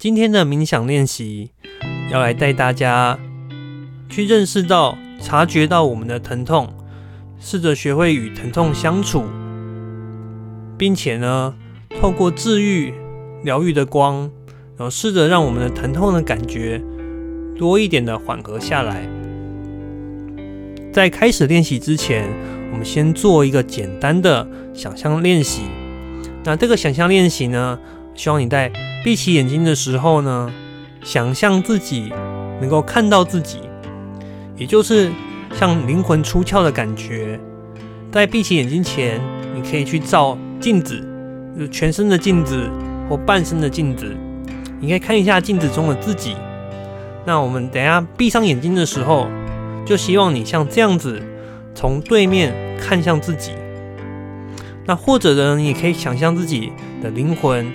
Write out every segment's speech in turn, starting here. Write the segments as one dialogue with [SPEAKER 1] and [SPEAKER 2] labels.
[SPEAKER 1] 今天的冥想练习要来带大家去认识到、察觉到我们的疼痛，试着学会与疼痛相处，并且呢，透过治愈、疗愈的光，然后试着让我们的疼痛的感觉多一点的缓和下来。在开始练习之前，我们先做一个简单的想象练习。那这个想象练习呢，希望你在闭起眼睛的时候呢，想象自己能够看到自己，也就是像灵魂出窍的感觉。在闭起眼睛前，你可以去照镜子，就全身的镜子或半身的镜子，你可以看一下镜子中的自己。那我们等下闭上眼睛的时候，就希望你像这样子，从对面看向自己。那或者呢，你也可以想象自己的灵魂。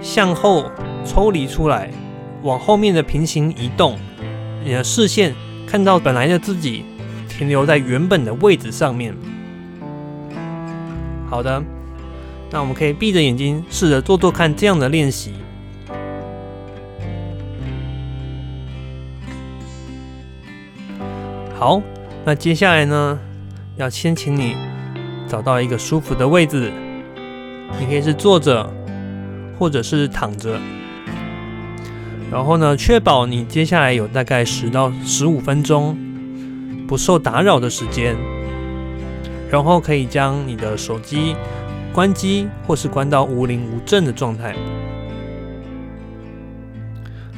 [SPEAKER 1] 向后抽离出来，往后面的平行移动，你的视线看到本来的自己停留在原本的位置上面。好的，那我们可以闭着眼睛试着做做看这样的练习。好，那接下来呢，要先请你找到一个舒服的位置，你可以是坐着。或者是躺着，然后呢，确保你接下来有大概十到十五分钟不受打扰的时间，然后可以将你的手机关机或是关到无铃无震的状态。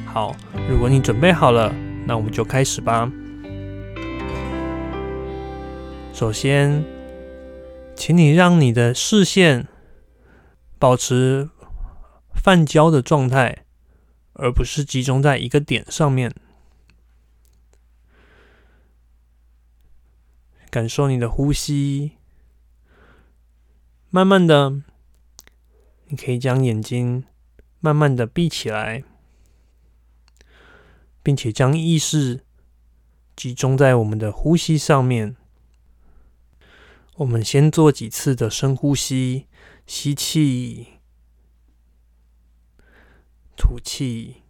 [SPEAKER 1] 好，如果你准备好了，那我们就开始吧。首先，请你让你的视线保持。泛焦的状态，而不是集中在一个点上面。感受你的呼吸，慢慢的，你可以将眼睛慢慢的闭起来，并且将意识集中在我们的呼吸上面。我们先做几次的深呼吸，吸气。吐气，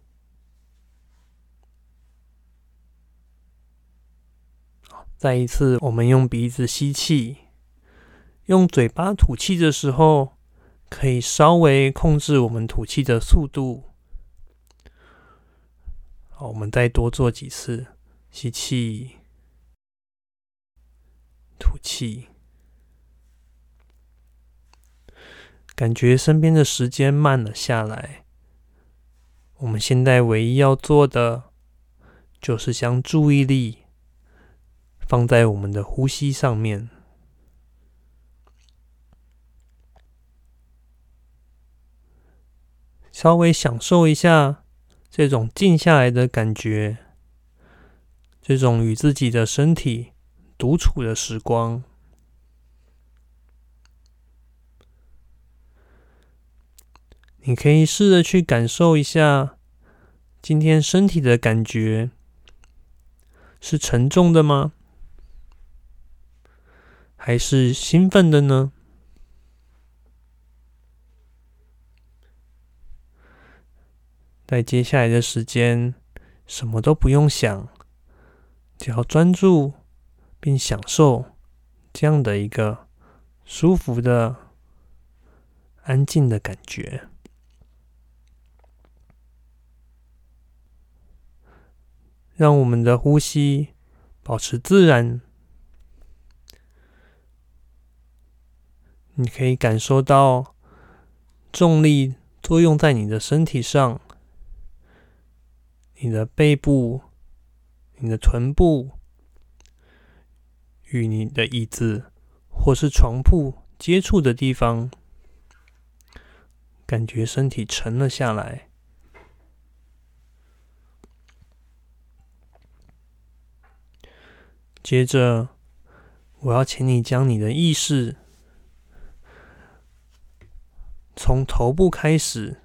[SPEAKER 1] 再一次，我们用鼻子吸气，用嘴巴吐气的时候，可以稍微控制我们吐气的速度。好，我们再多做几次，吸气，吐气，感觉身边的时间慢了下来。我们现在唯一要做的，就是将注意力放在我们的呼吸上面，稍微享受一下这种静下来的感觉，这种与自己的身体独处的时光。你可以试着去感受一下，今天身体的感觉是沉重的吗？还是兴奋的呢？在接下来的时间，什么都不用想，只要专注并享受这样的一个舒服的、安静的感觉。让我们的呼吸保持自然。你可以感受到重力作用在你的身体上，你的背部、你的臀部与你的椅子或是床铺接触的地方，感觉身体沉了下来。接着，我要请你将你的意识从头部开始，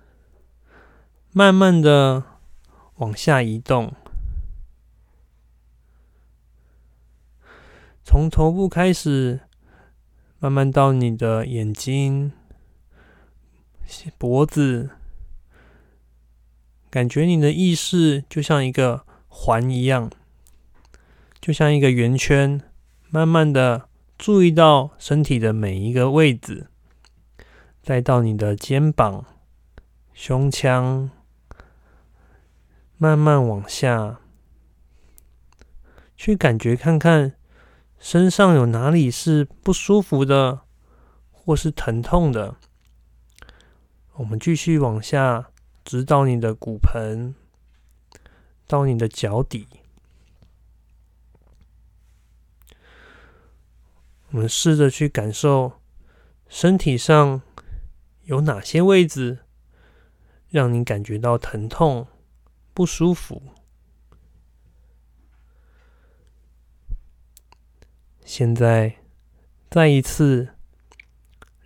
[SPEAKER 1] 慢慢的往下移动，从头部开始，慢慢到你的眼睛、脖子、感觉你的意识就像一个环一样，就像一个圆圈，慢慢的注意到身体的每一个位置，再到你的肩膀、胸腔，慢慢往下，去感觉看看身上有哪里是不舒服的，或是疼痛的。我们继续往下。直到你的骨盆，到你的脚底，我们试着去感受身体上有哪些位置让你感觉到疼痛、不舒服。现在，再一次，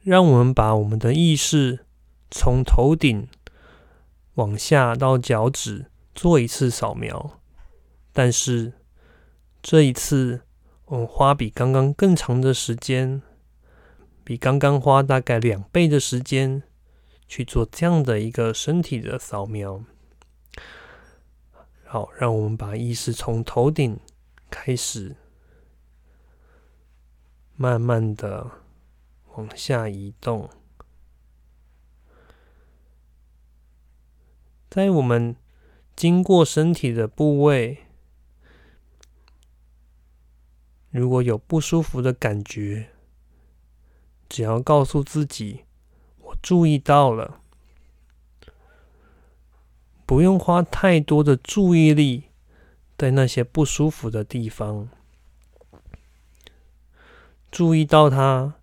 [SPEAKER 1] 让我们把我们的意识从头顶。往下到脚趾做一次扫描，但是这一次我花比刚刚更长的时间，比刚刚花大概两倍的时间去做这样的一个身体的扫描。好，让我们把意识从头顶开始，慢慢的往下移动。在我们经过身体的部位，如果有不舒服的感觉，只要告诉自己“我注意到了”，不用花太多的注意力在那些不舒服的地方，注意到它，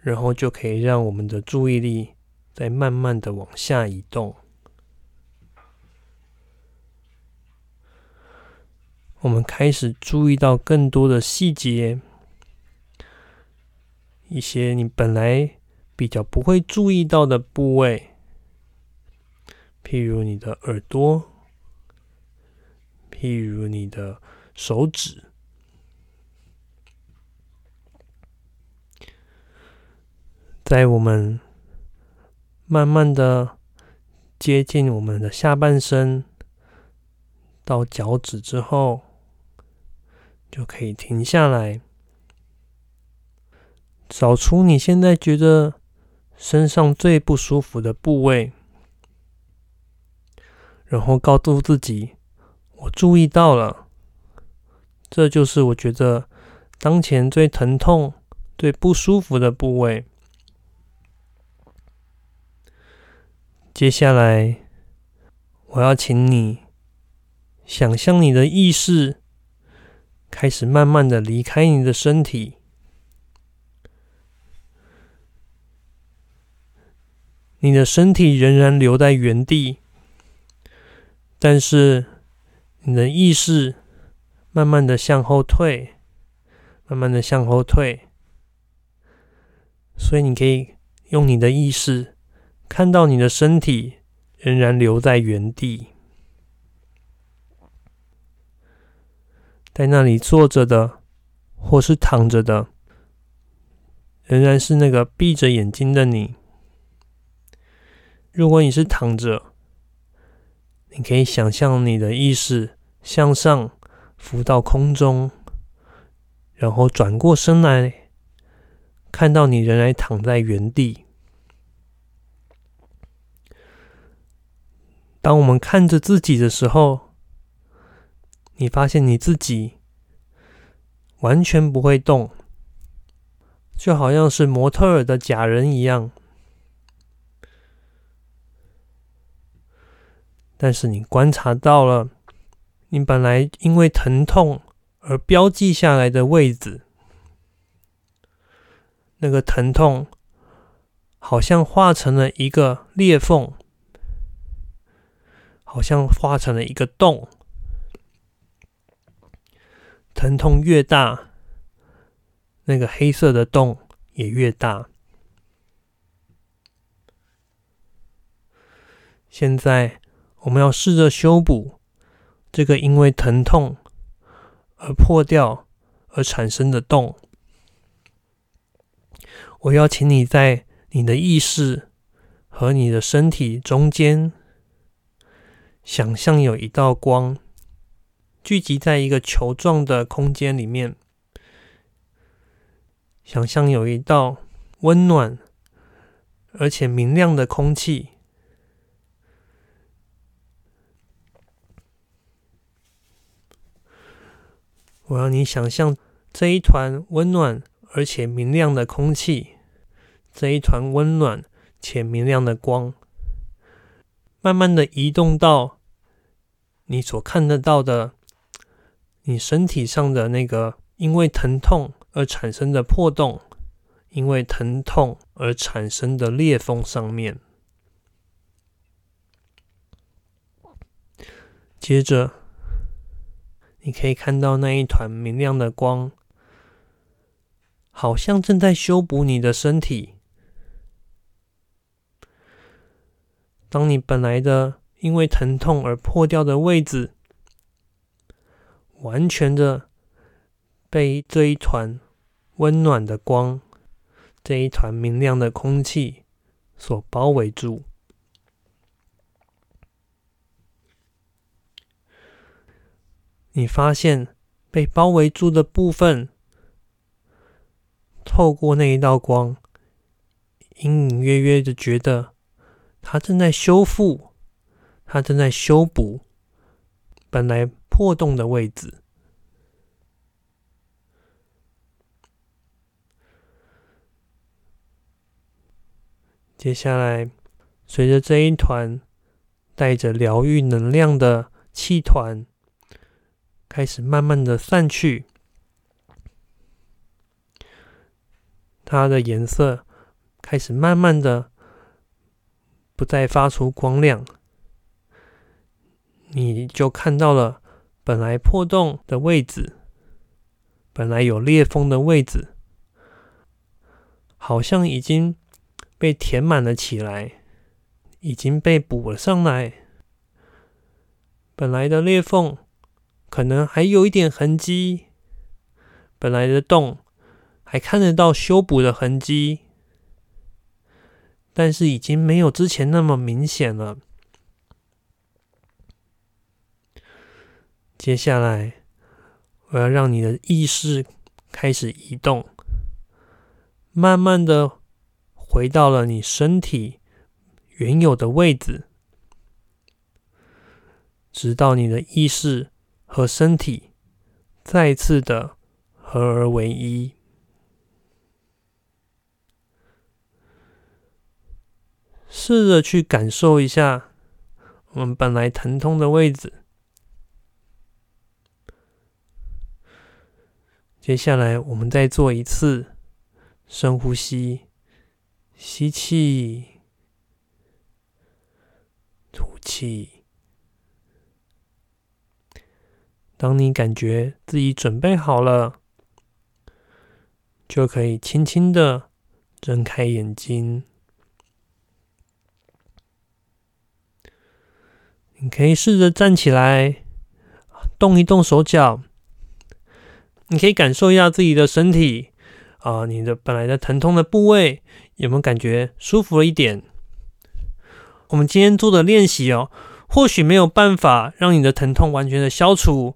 [SPEAKER 1] 然后就可以让我们的注意力再慢慢的往下移动。我们开始注意到更多的细节，一些你本来比较不会注意到的部位，譬如你的耳朵，譬如你的手指，在我们慢慢的接近我们的下半身到脚趾之后。就可以停下来，找出你现在觉得身上最不舒服的部位，然后告诉自己：“我注意到了，这就是我觉得当前最疼痛、最不舒服的部位。”接下来，我要请你想象你的意识。开始慢慢的离开你的身体，你的身体仍然留在原地，但是你的意识慢慢的向后退，慢慢的向后退，所以你可以用你的意识看到你的身体仍然留在原地。在那里坐着的，或是躺着的，仍然是那个闭着眼睛的你。如果你是躺着，你可以想象你的意识向上浮到空中，然后转过身来，看到你仍然躺在原地。当我们看着自己的时候，你发现你自己完全不会动，就好像是模特儿的假人一样。但是你观察到了，你本来因为疼痛而标记下来的位置，那个疼痛好像化成了一个裂缝，好像化成了一个洞。疼痛越大，那个黑色的洞也越大。现在我们要试着修补这个因为疼痛而破掉而产生的洞。我邀请你在你的意识和你的身体中间，想象有一道光聚集在一个球状的空间里面，想象有一道温暖而且明亮的空气。我让你想象这一团温暖而且明亮的空气，这一团温暖且明亮的光，慢慢的移动到你所看得到的你身体上的那个因为疼痛而产生的破洞，因为疼痛而产生的裂缝上面。接着。你可以看到那一团明亮的光，好像正在修补你的身体。当你本来的因为疼痛而破掉的位置，完全的被这一团温暖的光、这一团明亮的空气所包围住。你发现被包围住的部分，透过那一道光，隐隐约约的觉得，它正在修复，它正在修补本来破洞的位置。接下来，随着这一团带着疗愈能量的气团。开始慢慢的散去，它的颜色开始慢慢的不再发出光亮，你就看到了本来破洞的位置，本来有裂缝的位置，好像已经被填满了起来，已经被补了上来，本来的裂缝。可能还有一点痕迹，本来的洞还看得到修补的痕迹，但是已经没有之前那么明显了。接下来，我要让你的意识开始移动，慢慢的回到了你身体原有的位置，直到你的意识。和身体再次的合而为一，试着去感受一下我们本来疼痛的位置。接下来，我们再做一次深呼吸，吸气，吐气。当你感觉自己准备好了，就可以轻轻的睁开眼睛。你可以试着站起来，动一动手脚。你可以感受一下自己的身体啊，你的本来的疼痛的部位有没有感觉舒服了一点？我们今天做的练习哦。或许没有办法让你的疼痛完全的消除，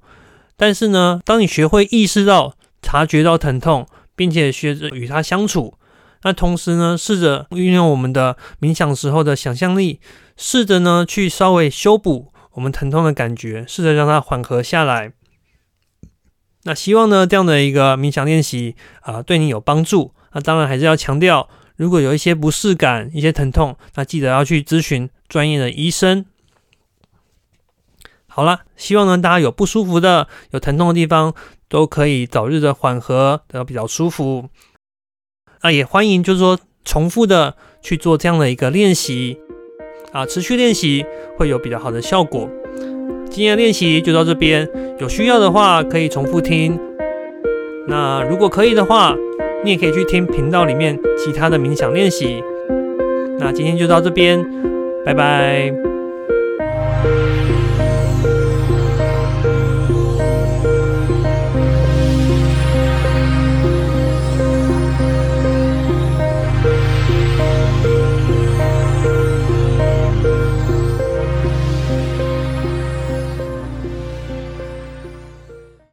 [SPEAKER 1] 但是呢，当你学会意识到、察觉到疼痛，并且学着与它相处，那同时呢，试着运用我们的冥想时候的想象力，试着呢去稍微修补我们疼痛的感觉，试着让它缓和下来。那希望呢这样的一个冥想练习啊，对你有帮助。那当然还是要强调，如果有一些不适感、一些疼痛，那记得要去咨询专业的医生。好了，希望呢大家有不舒服的、有疼痛的地方，都可以早日的缓和，得到比较舒服。那也欢迎就是说重复的去做这样的一个练习啊，持续练习会有比较好的效果。今天的练习就到这边，有需要的话可以重复听。那如果可以的话，你也可以去听频道里面其他的冥想练习。那今天就到这边，拜拜。